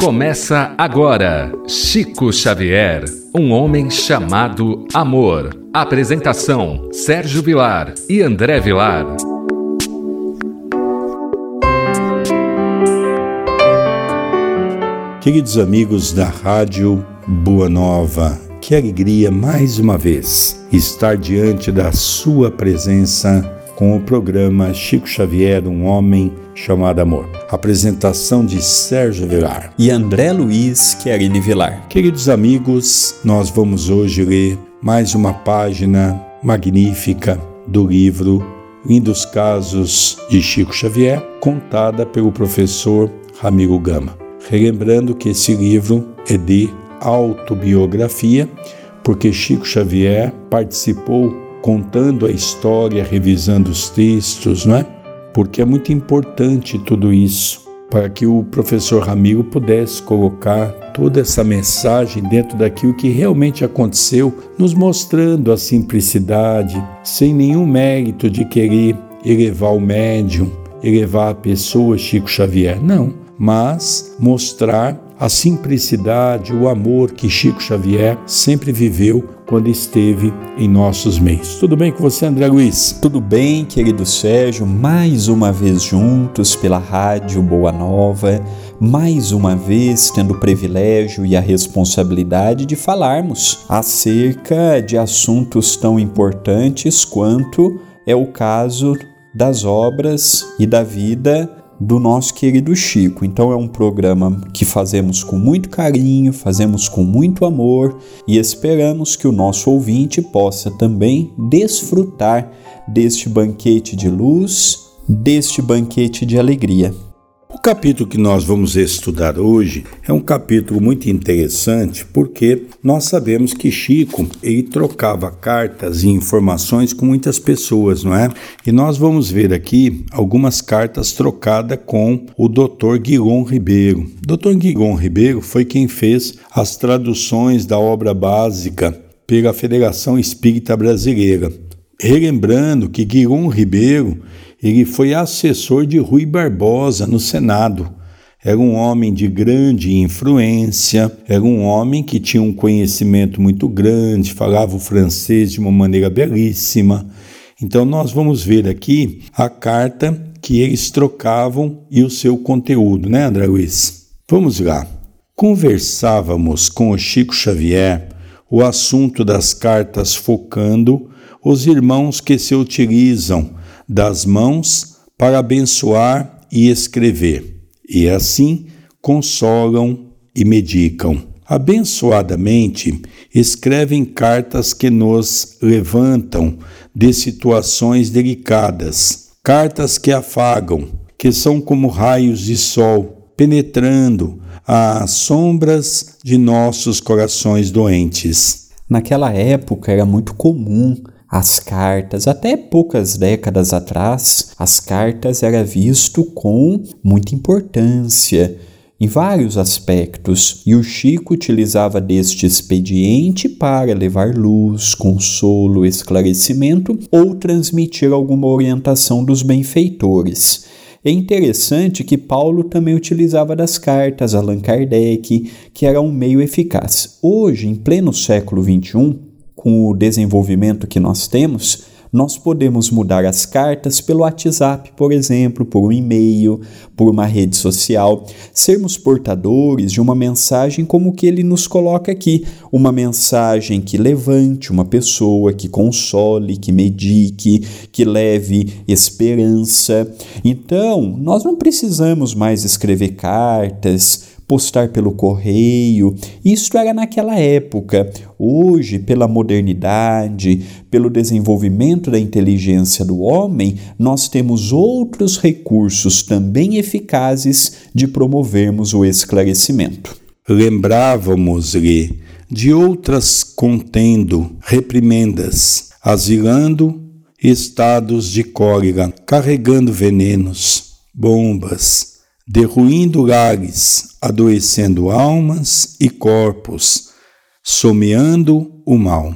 Começa agora Chico Xavier, um homem chamado amor. Apresentação: Sérgio Vilar e André Vilar. Queridos amigos da Rádio Boa Nova, que alegria mais uma vez estar diante da Sua presença com o programa Chico Xavier, um homem chamado amor. Apresentação de Sérgio Vilar e André Luiz Querini Vilar. Queridos amigos, nós vamos hoje ler mais uma página magnífica do livro Lindos Casos de Chico Xavier, contada pelo professor Ramiro Gama. Relembrando que esse livro é de autobiografia, porque Chico Xavier participou contando a história, revisando os textos, não é? Porque é muito importante tudo isso para que o professor Ramiro pudesse colocar toda essa mensagem dentro daquilo que realmente aconteceu, nos mostrando a simplicidade, sem nenhum mérito de querer elevar o médium, elevar a pessoa Chico Xavier, não, mas mostrar a simplicidade, o amor que Chico Xavier sempre viveu quando esteve em nossos meios. Tudo bem com você, André Luiz? Tudo bem, querido Sérgio, mais uma vez juntos pela Rádio Boa Nova, mais uma vez tendo o privilégio e a responsabilidade de falarmos acerca de assuntos tão importantes quanto é o caso das obras e da vida do nosso querido Chico. Então é um programa que fazemos com muito carinho, fazemos com muito amor e esperamos que o nosso ouvinte possa também desfrutar deste banquete de luz, deste banquete de alegria. O capítulo que nós vamos estudar hoje é um capítulo muito interessante porque nós sabemos que Chico ele trocava cartas e informações com muitas pessoas, não é? E nós vamos ver aqui algumas cartas trocadas com o Dr. Guilhom Ribeiro. Dr. Guilhom Ribeiro foi quem fez as traduções da obra básica pela Federação Espírita Brasileira. Relembrando que Guilhom Ribeiro ele foi assessor de Rui Barbosa no Senado. Era um homem de grande influência, era um homem que tinha um conhecimento muito grande, falava o francês de uma maneira belíssima. Então, nós vamos ver aqui a carta que eles trocavam e o seu conteúdo, né, André Luiz? Vamos lá. Conversávamos com o Chico Xavier o assunto das cartas focando os irmãos que se utilizam das mãos para abençoar e escrever, e assim consolam e medicam. Abençoadamente, escrevem cartas que nos levantam de situações delicadas, cartas que afagam, que são como raios de sol, penetrando as sombras de nossos corações doentes. Naquela época era muito comum as cartas, até poucas décadas atrás, as cartas era visto com muita importância em vários aspectos, e o Chico utilizava deste expediente para levar luz, consolo, esclarecimento ou transmitir alguma orientação dos benfeitores. É interessante que Paulo também utilizava das cartas, Allan Kardec, que era um meio eficaz. Hoje, em pleno século XXI, com o desenvolvimento que nós temos, nós podemos mudar as cartas pelo WhatsApp, por exemplo, por um e-mail, por uma rede social, sermos portadores de uma mensagem como que ele nos coloca aqui, uma mensagem que levante uma pessoa, que console, que medique, que leve esperança. Então, nós não precisamos mais escrever cartas, postar pelo correio. Isto era naquela época. Hoje, pela modernidade, pelo desenvolvimento da inteligência do homem, nós temos outros recursos também eficazes de promovermos o esclarecimento. Lembrávamos-lhe de outras contendo reprimendas, asilando estados de cólera, carregando venenos, bombas, derruindo lares, adoecendo almas e corpos, someando o mal.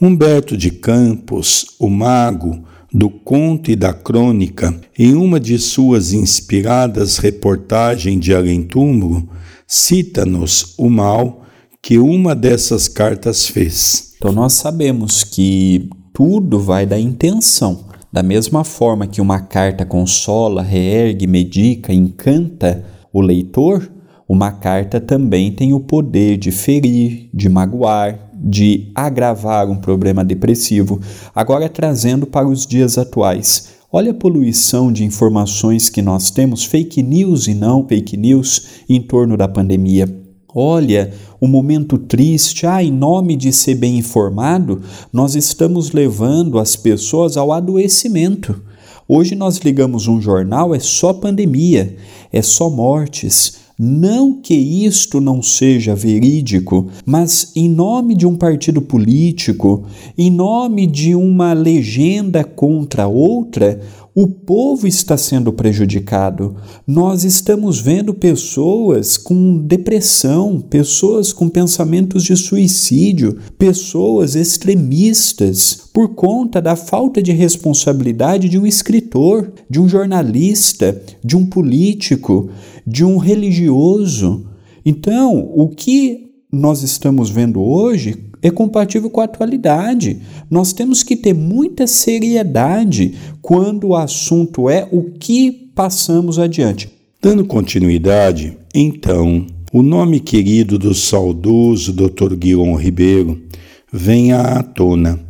Humberto de Campos, o mago do conto e da crônica, em uma de suas inspiradas reportagens de além-túmulo, cita-nos o mal que uma dessas cartas fez. Então nós sabemos que tudo vai da intenção. Da mesma forma que uma carta consola, reergue, medica, encanta o leitor, uma carta também tem o poder de ferir, de magoar, de agravar um problema depressivo. Agora, trazendo para os dias atuais, olha a poluição de informações que nós temos, fake news e não fake news, em torno da pandemia. Olha o momento triste, ah, em nome de ser bem informado, nós estamos levando as pessoas ao adoecimento. Hoje nós ligamos um jornal, é só pandemia, é só mortes. Não que isto não seja verídico, mas em nome de um partido político, em nome de uma legenda contra outra, o povo está sendo prejudicado. Nós estamos vendo pessoas com depressão, pessoas com pensamentos de suicídio, pessoas extremistas por conta da falta de responsabilidade de um escritor, de um jornalista, de um político, de um religioso. Então, o que nós estamos vendo hoje é compatível com a atualidade. Nós temos que ter muita seriedade quando o assunto é o que passamos adiante. Dando continuidade, então, o nome querido do saudoso Dr. Guilherme Ribeiro vem à tona,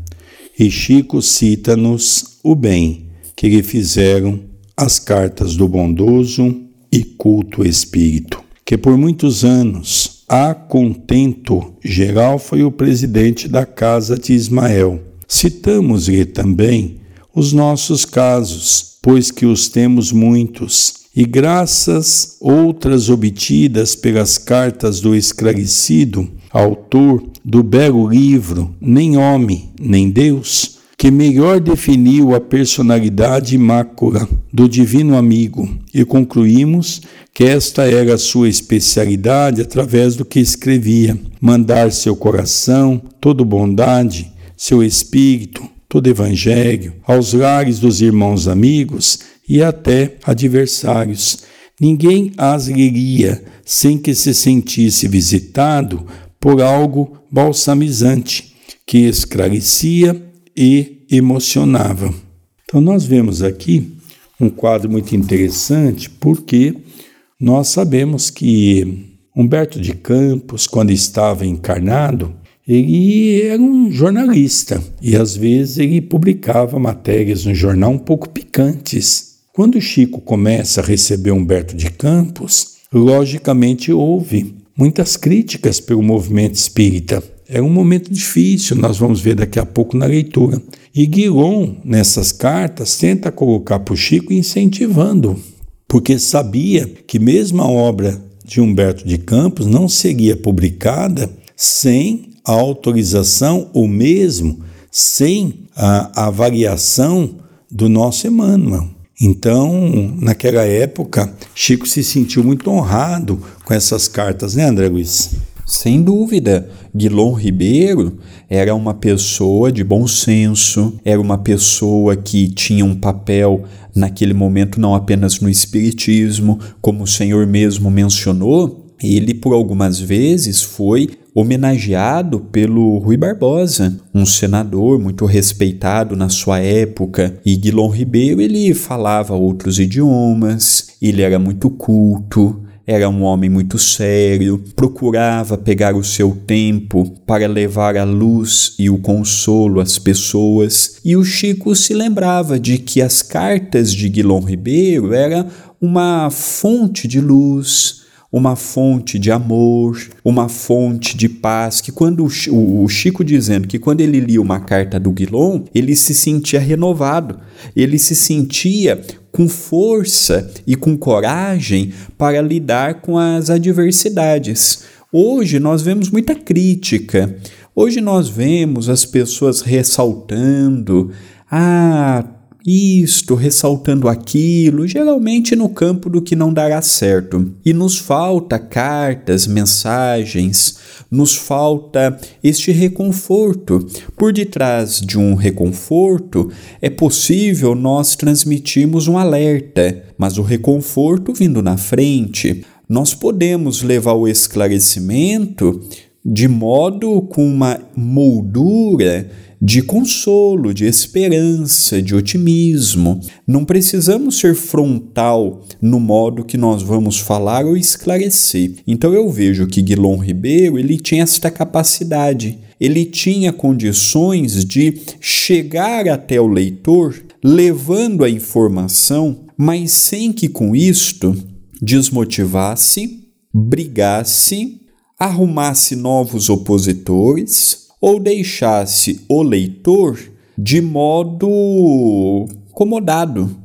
e Chico cita-nos o bem que lhe fizeram as cartas do bondoso e culto espírito, que por muitos anos a contento geral foi o presidente da Casa de Ismael. Citamos-lhe também os nossos casos, pois que os temos muitos, e graças outras obtidas pelas cartas do esclarecido, autor do belo livro Nem Homem, Nem Deus, que melhor definiu a personalidade mácula do Divino Amigo, e concluímos que esta era a sua especialidade através do que escrevia: mandar seu coração, toda bondade, seu espírito, todo evangelho, aos lares dos irmãos amigos e até adversários. Ninguém as leria sem que se sentisse visitado por algo balsamizante, que esclarecia e emocionava. Então, nós vemos aqui um quadro muito interessante porque nós sabemos que Humberto de Campos, quando estava encarnado, ele era um jornalista e às vezes ele publicava matérias no jornal um pouco picantes. Quando Chico começa a receber Humberto de Campos, logicamente houve muitas críticas pelo movimento espírita. É um momento difícil, nós vamos ver daqui a pouco na leitura. E Guilom, nessas cartas, tenta colocar para o Chico incentivando, porque sabia que mesmo a obra de Humberto de Campos não seria publicada sem a autorização ou mesmo sem a avaliação do nosso Emmanuel. Então, naquela época, Chico se sentiu muito honrado com essas cartas, né, André Luiz? Sem dúvida, Guilom Ribeiro era uma pessoa de bom senso, era uma pessoa que tinha um papel naquele momento não apenas no espiritismo, como o Senhor mesmo mencionou, ele por algumas vezes foi homenageado pelo Rui Barbosa, um senador muito respeitado na sua época. E Guilom Ribeiro ele falava outros idiomas, ele era muito culto, era um homem muito sério, procurava pegar o seu tempo para levar a luz e o consolo às pessoas, e o Chico se lembrava de que as cartas de Guilom Ribeiro eram uma fonte de luz, uma fonte de amor, uma fonte de paz, que quando o, Chico dizendo que quando ele lia uma carta do Guilom, ele se sentia renovado, ele se sentia com força e com coragem para lidar com as adversidades. Hoje nós vemos muita crítica. Hoje nós vemos as pessoas ressaltando: ah, isto, ressaltando aquilo, geralmente no campo do que não dará certo. E nos falta cartas, mensagens, nos falta este reconforto. Por detrás de um reconforto, é possível nós transmitirmos um alerta, mas o reconforto vindo na frente. nós podemos levar o esclarecimento de modo com uma moldura de consolo, de esperança, de otimismo. Não precisamos ser frontal no modo que nós vamos falar ou esclarecer. Então eu vejo que Guilom Ribeiro ele tinha esta capacidade. Ele tinha condições de chegar até o leitor levando a informação, mas sem que com isto desmotivasse, brigasse, arrumasse novos opositores ou deixasse o leitor de modo acomodado,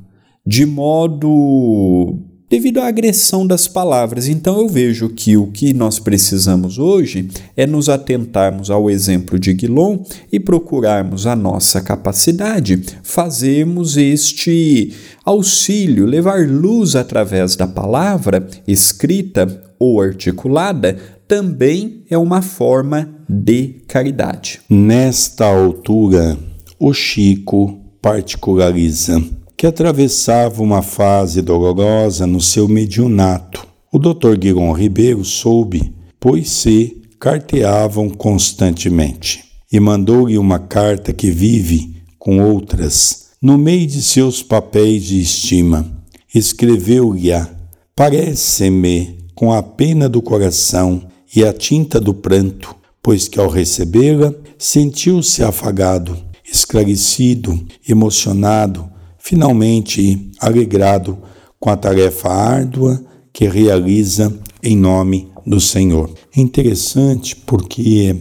de modo devido à agressão das palavras. Então eu vejo que o que nós precisamos hoje é nos atentarmos ao exemplo de Guilom e procurarmos a nossa capacidade, fazermos este auxílio, levar luz através da palavra escrita ou articulada, também é uma forma de caridade. Nesta altura, o Chico particulariza que atravessava uma fase dolorosa no seu mediunato. O Dr. Guilherme Ribeiro soube, pois se carteavam constantemente, e mandou-lhe uma carta que vive com outras no meio de seus papéis de estima. Escreveu-lhe-a: Parece-me, com a pena do coração e a tinta do pranto, pois que ao recebê-la sentiu-se afagado, esclarecido, emocionado, finalmente alegrado com a tarefa árdua que realiza em nome do Senhor. É interessante porque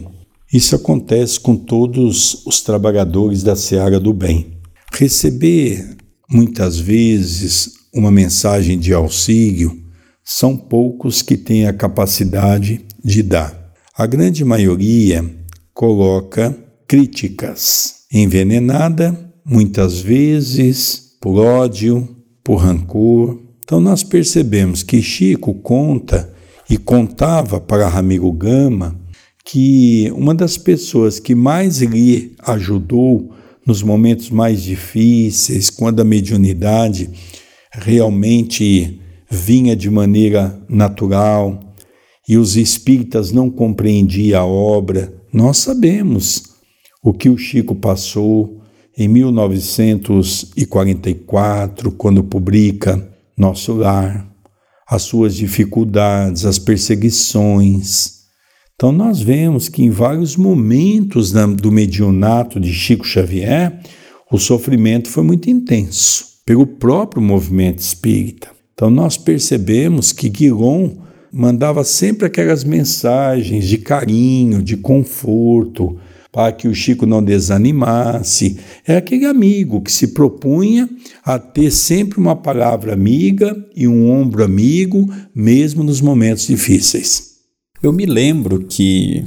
isso acontece com todos os trabalhadores da seara do bem. Receber muitas vezes uma mensagem de auxílio são poucos que têm a capacidade de dar. A grande maioria coloca críticas, envenenada muitas vezes por ódio, por rancor. Então nós percebemos que Chico conta e contava para Ramiro Gama que uma das pessoas que mais lhe ajudou nos momentos mais difíceis, quando a mediunidade realmente vinha de maneira natural, e os espíritas não compreendiam a obra. Nós sabemos o que o Chico passou em 1944, quando publica Nosso Lar, as suas dificuldades, as perseguições. Então, nós vemos que em vários momentos do mediunato de Chico Xavier, o sofrimento foi muito intenso pelo próprio movimento espírita. Então, nós percebemos que Guilom mandava sempre aquelas mensagens de carinho, de conforto, para que o Chico não desanimasse. É aquele amigo que se propunha a ter sempre uma palavra amiga e um ombro amigo, mesmo nos momentos difíceis. Eu me lembro que,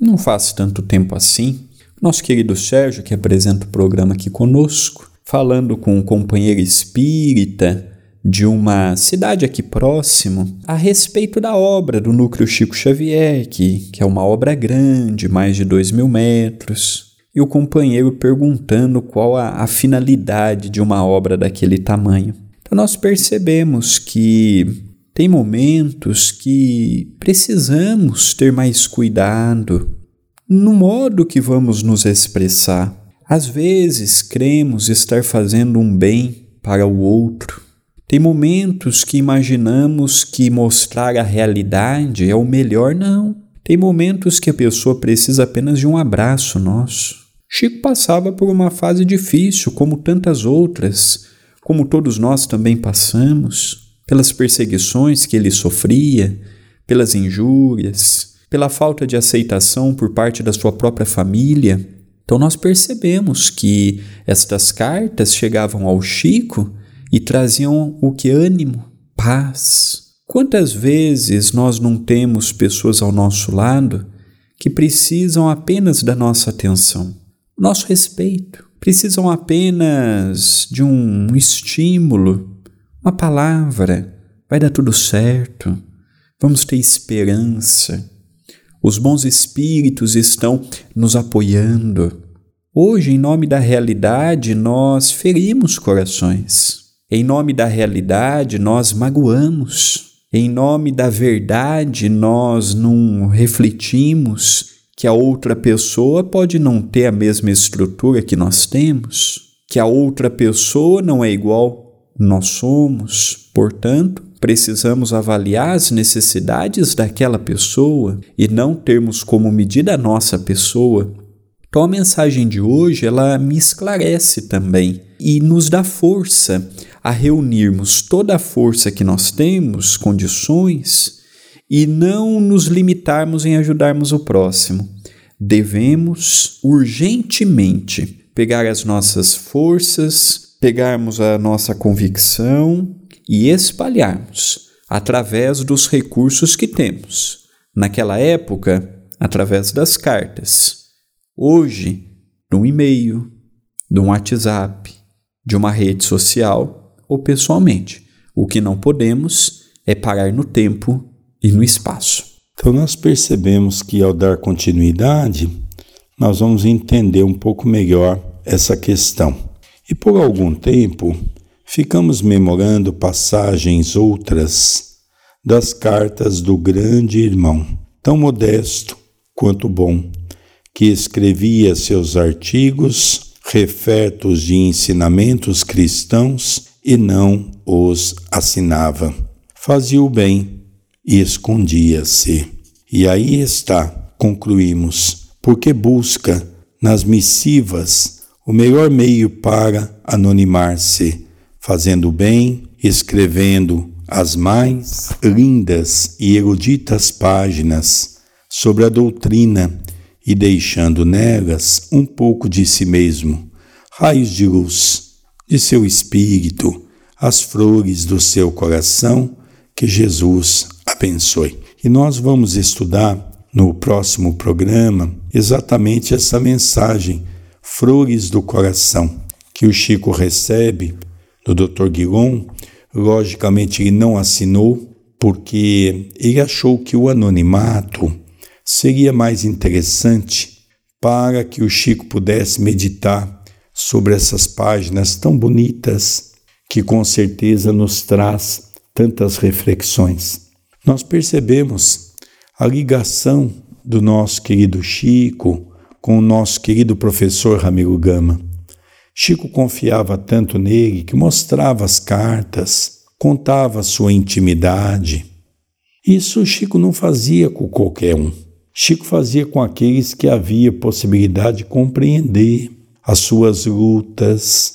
não faz tanto tempo assim, nosso querido Sérgio, que apresenta o programa aqui conosco, falando com um companheiro espírita, de uma cidade aqui próximo a respeito da obra do Núcleo Chico Xavier, que, que é uma obra grande, mais de dois mil metros, e o companheiro perguntando qual a, a finalidade de uma obra daquele tamanho. Então nós percebemos que tem momentos que precisamos ter mais cuidado no modo que vamos nos expressar. Às vezes cremos estar fazendo um bem para o outro, tem momentos que imaginamos que mostrar a realidade é o melhor, não. Tem momentos que a pessoa precisa apenas de um abraço nosso. Chico passava por uma fase difícil, como tantas outras, como todos nós também passamos, pelas perseguições que ele sofria, pelas injúrias, pela falta de aceitação por parte da sua própria família. Então nós percebemos que estas cartas chegavam ao Chico e traziam o que? Ânimo, paz. Quantas vezes nós não temos pessoas ao nosso lado que precisam apenas da nossa atenção, nosso respeito, precisam apenas de um estímulo, uma palavra, vai dar tudo certo, vamos ter esperança. Os bons espíritos estão nos apoiando. Hoje, em nome da realidade, nós ferimos corações. Em nome da realidade, nós magoamos. Em nome da verdade, nós não refletimos que a outra pessoa pode não ter a mesma estrutura que nós temos, que a outra pessoa não é igual nós somos. Portanto, precisamos avaliar as necessidades daquela pessoa e não termos como medida a nossa pessoa. Então a mensagem de hoje, ela me esclarece também e nos dá força a reunirmos toda a força que nós temos, condições, e não nos limitarmos em ajudarmos o próximo. Devemos urgentemente pegar as nossas forças, pegarmos a nossa convicção e espalharmos através dos recursos que temos. Naquela época, através das cartas. Hoje, um e-mail, um WhatsApp, de uma rede social ou pessoalmente. O que não podemos é parar no tempo e no espaço. Então, nós percebemos que ao dar continuidade, nós vamos entender um pouco melhor essa questão. E por algum tempo, ficamos memorando passagens outras das cartas do grande irmão, tão modesto quanto bom, que escrevia seus artigos refertos de ensinamentos cristãos e não os assinava. Fazia o bem e escondia-se. E aí está, concluímos, porque busca nas missivas o melhor meio para anonimar-se fazendo bem, escrevendo as mais lindas e eruditas páginas sobre a doutrina e deixando nelas um pouco de si mesmo, raios de luz de seu espírito, as flores do seu coração, que Jesus abençoe. E nós vamos estudar no próximo programa exatamente essa mensagem, flores do coração, que o Chico recebe do Dr. Guilon, logicamente ele não assinou porque ele achou que o anonimato seria mais interessante para que o Chico pudesse meditar sobre essas páginas tão bonitas que com certeza nos traz tantas reflexões. Nós percebemos a ligação do nosso querido Chico com o nosso querido professor Ramiro Gama. Chico confiava tanto nele que mostrava as cartas, contava sua intimidade. Isso Chico não fazia com qualquer um. Chico fazia com aqueles que havia possibilidade de compreender as suas lutas,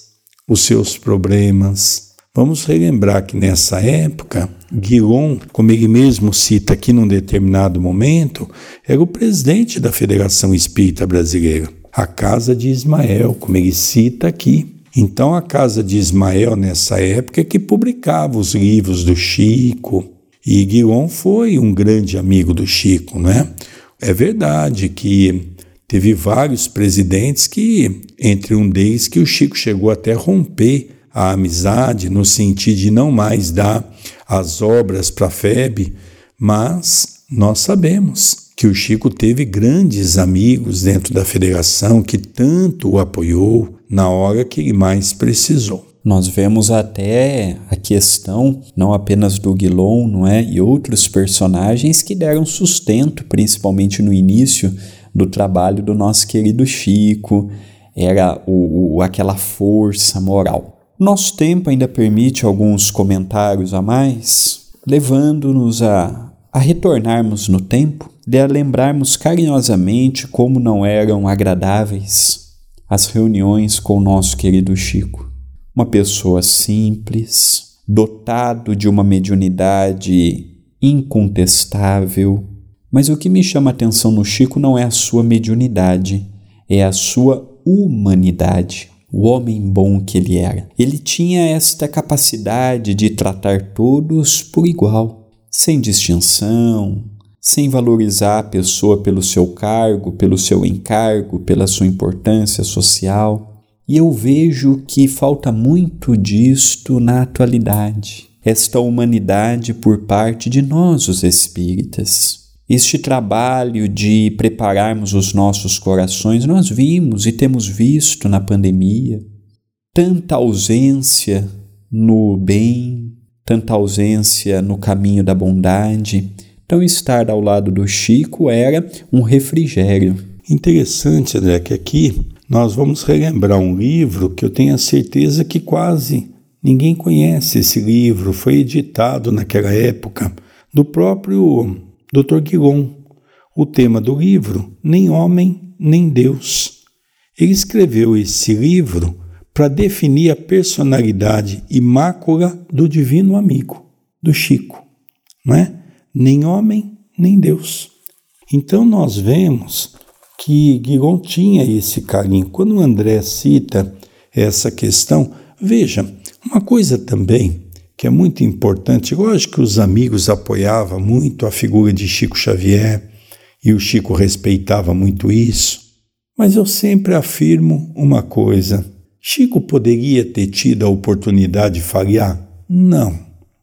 os seus problemas. Vamos relembrar que nessa época, Guilon, como ele mesmo cita aqui num determinado momento, era o presidente da Federação Espírita Brasileira a casa de Ismael, como ele cita aqui. Então, a casa de Ismael, nessa época, é que publicava os livros do Chico, e Guilhom foi um grande amigo do Chico, né? É verdade que teve vários presidentes que, entre um deles, que o Chico chegou até romper a amizade, no sentido de não mais dar as obras para a FEB, mas nós sabemos que o Chico teve grandes amigos dentro da federação que tanto o apoiou na hora que mais precisou. Nós vemos até a questão não apenas do Guilon, não é, e outros personagens que deram sustento, principalmente no início do trabalho do nosso querido Chico, era o, o aquela força moral. Nosso tempo ainda permite alguns comentários a mais, levando-nos a, a retornarmos no tempo de a lembrarmos carinhosamente como não eram agradáveis as reuniões com o nosso querido Chico. Uma pessoa simples, dotado de uma mediunidade incontestável. Mas o que me chama a atenção no Chico não é a sua mediunidade, é a sua humanidade o homem bom que ele era. Ele tinha esta capacidade de tratar todos por igual, sem distinção, sem valorizar a pessoa pelo seu cargo, pelo seu encargo, pela sua importância social. E eu vejo que falta muito disto na atualidade, esta humanidade por parte de nós, os espíritas. Este trabalho de prepararmos os nossos corações, nós vimos e temos visto na pandemia tanta ausência no bem, tanta ausência no caminho da bondade. Então, estar ao lado do Chico era um refrigério. Interessante, André, que aqui nós vamos relembrar um livro que eu tenho a certeza que quase ninguém conhece esse livro. Foi editado naquela época do próprio Dr. Guilon. O tema do livro, Nem Homem, Nem Deus. Ele escreveu esse livro para definir a personalidade e mácula do divino amigo, do Chico, não é? Nem homem, nem Deus. Então nós vemos que Guiron tinha esse carinho. Quando o André cita essa questão, veja, uma coisa também que é muito importante, lógico que os amigos apoiavam muito a figura de Chico Xavier e o Chico respeitava muito isso, mas eu sempre afirmo uma coisa: Chico poderia ter tido a oportunidade de falhar? Não,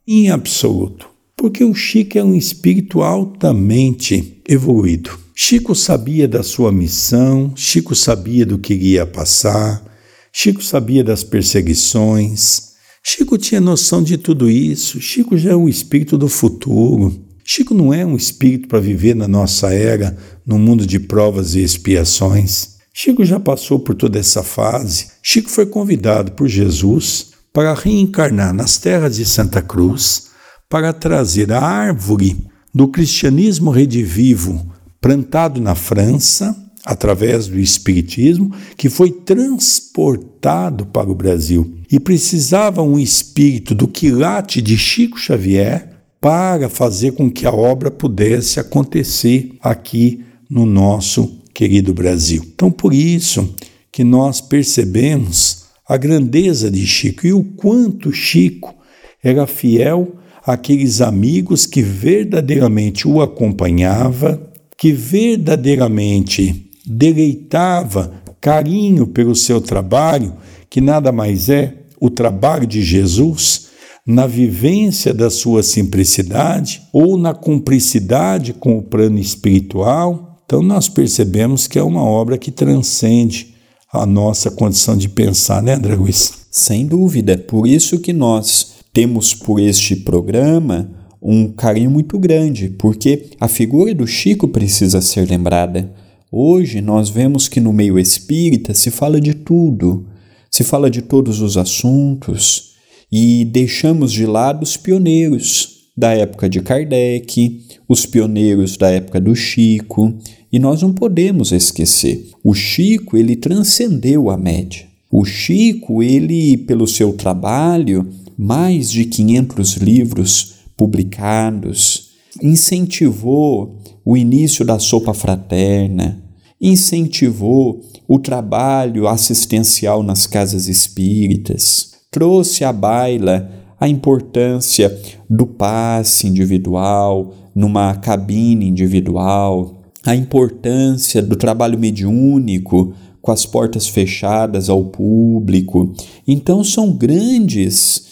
em absoluto, porque o Chico é um espírito altamente evoluído. Chico sabia da sua missão, Chico sabia do que iria passar, Chico sabia das perseguições, Chico tinha noção de tudo isso. Chico já é um espírito do futuro. Chico não é um espírito para viver na nossa era, no mundo de provas e expiações. Chico já passou por toda essa fase. Chico foi convidado por Jesus para reencarnar nas terras de Santa Cruz, para trazer a árvore do cristianismo redivivo plantado na França, através do Espiritismo, que foi transportado para o Brasil. E precisava um espírito do quilate de Chico Xavier para fazer com que a obra pudesse acontecer aqui no nosso querido Brasil. Então, por isso que nós percebemos a grandeza de Chico e o quanto Chico era fiel àqueles amigos que verdadeiramente o acompanhava, que verdadeiramente deleitava carinho pelo seu trabalho, que nada mais é o trabalho de Jesus na vivência da sua simplicidade ou na cumplicidade com o plano espiritual então nós percebemos que é uma obra que transcende a nossa condição de pensar, né, André Luiz? Sem dúvida. Por isso que nós temos por este programa um carinho muito grande, porque a figura do Chico precisa ser lembrada. Hoje nós vemos que no meio espírita se fala de tudo, se fala de todos os assuntos e deixamos de lado os pioneiros da época de Kardec, os pioneiros da época do Chico, e nós não podemos esquecer. O Chico, ele transcendeu a média. O Chico, ele, pelo seu trabalho, mais de 500 livros publicados, incentivou o início da sopa fraterna, incentivou o trabalho assistencial nas casas espíritas, trouxe à baila a importância do passe individual, numa cabine individual, a importância do trabalho mediúnico com as portas fechadas ao público. Então, são grandes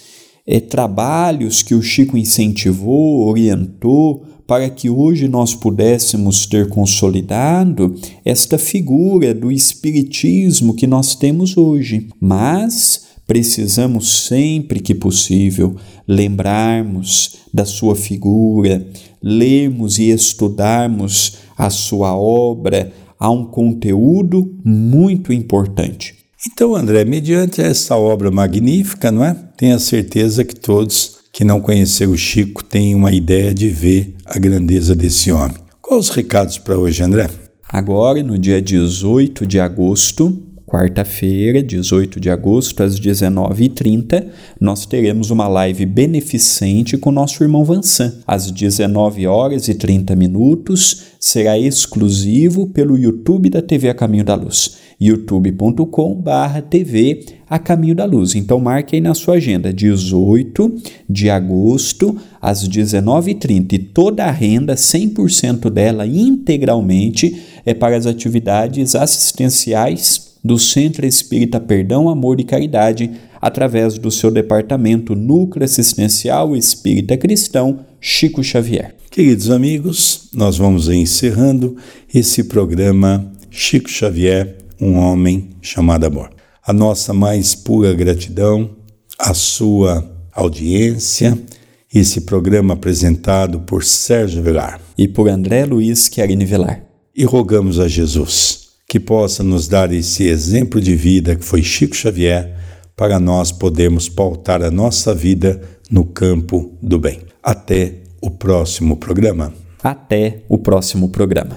é, trabalhos que o Chico incentivou, orientou, para que hoje nós pudéssemos ter consolidado esta figura do Espiritismo que nós temos hoje. Mas precisamos sempre que possível lembrarmos da sua figura, lermos e estudarmos a sua obra, há um conteúdo muito importante. Então, André, mediante essa obra magnífica, não é? Tenha certeza que todos que não conheceram o Chico têm uma ideia de ver a grandeza desse homem. Quais os recados para hoje, André? Agora, no dia 18 de agosto, quarta-feira, 18 de agosto, às 19h30, nós teremos uma live beneficente com nosso irmão Vansan. Às 19 horas e 30 minutos, será exclusivo pelo YouTube da TV A Caminho da Luz, youtube.com/barra TV A Caminho da Luz. Então marque aí na sua agenda, 18 de agosto, às 19h30. E toda a renda, 100% dela integralmente, é para as atividades assistenciais do Centro Espírita Perdão, Amor e Caridade, através do seu departamento Núcleo Assistencial Espírita Cristão, Chico Xavier. Queridos amigos, nós vamos encerrando esse programa Chico Xavier, um homem chamado amor. A nossa mais pura gratidão, a sua audiência Esse programa apresentado por Sérgio Vilar e por André Luiz Querini Vilar. E rogamos a Jesus que possa nos dar esse exemplo de vida que foi Chico Xavier para nós podermos pautar a nossa vida no campo do bem. Até o próximo programa. Até o próximo programa.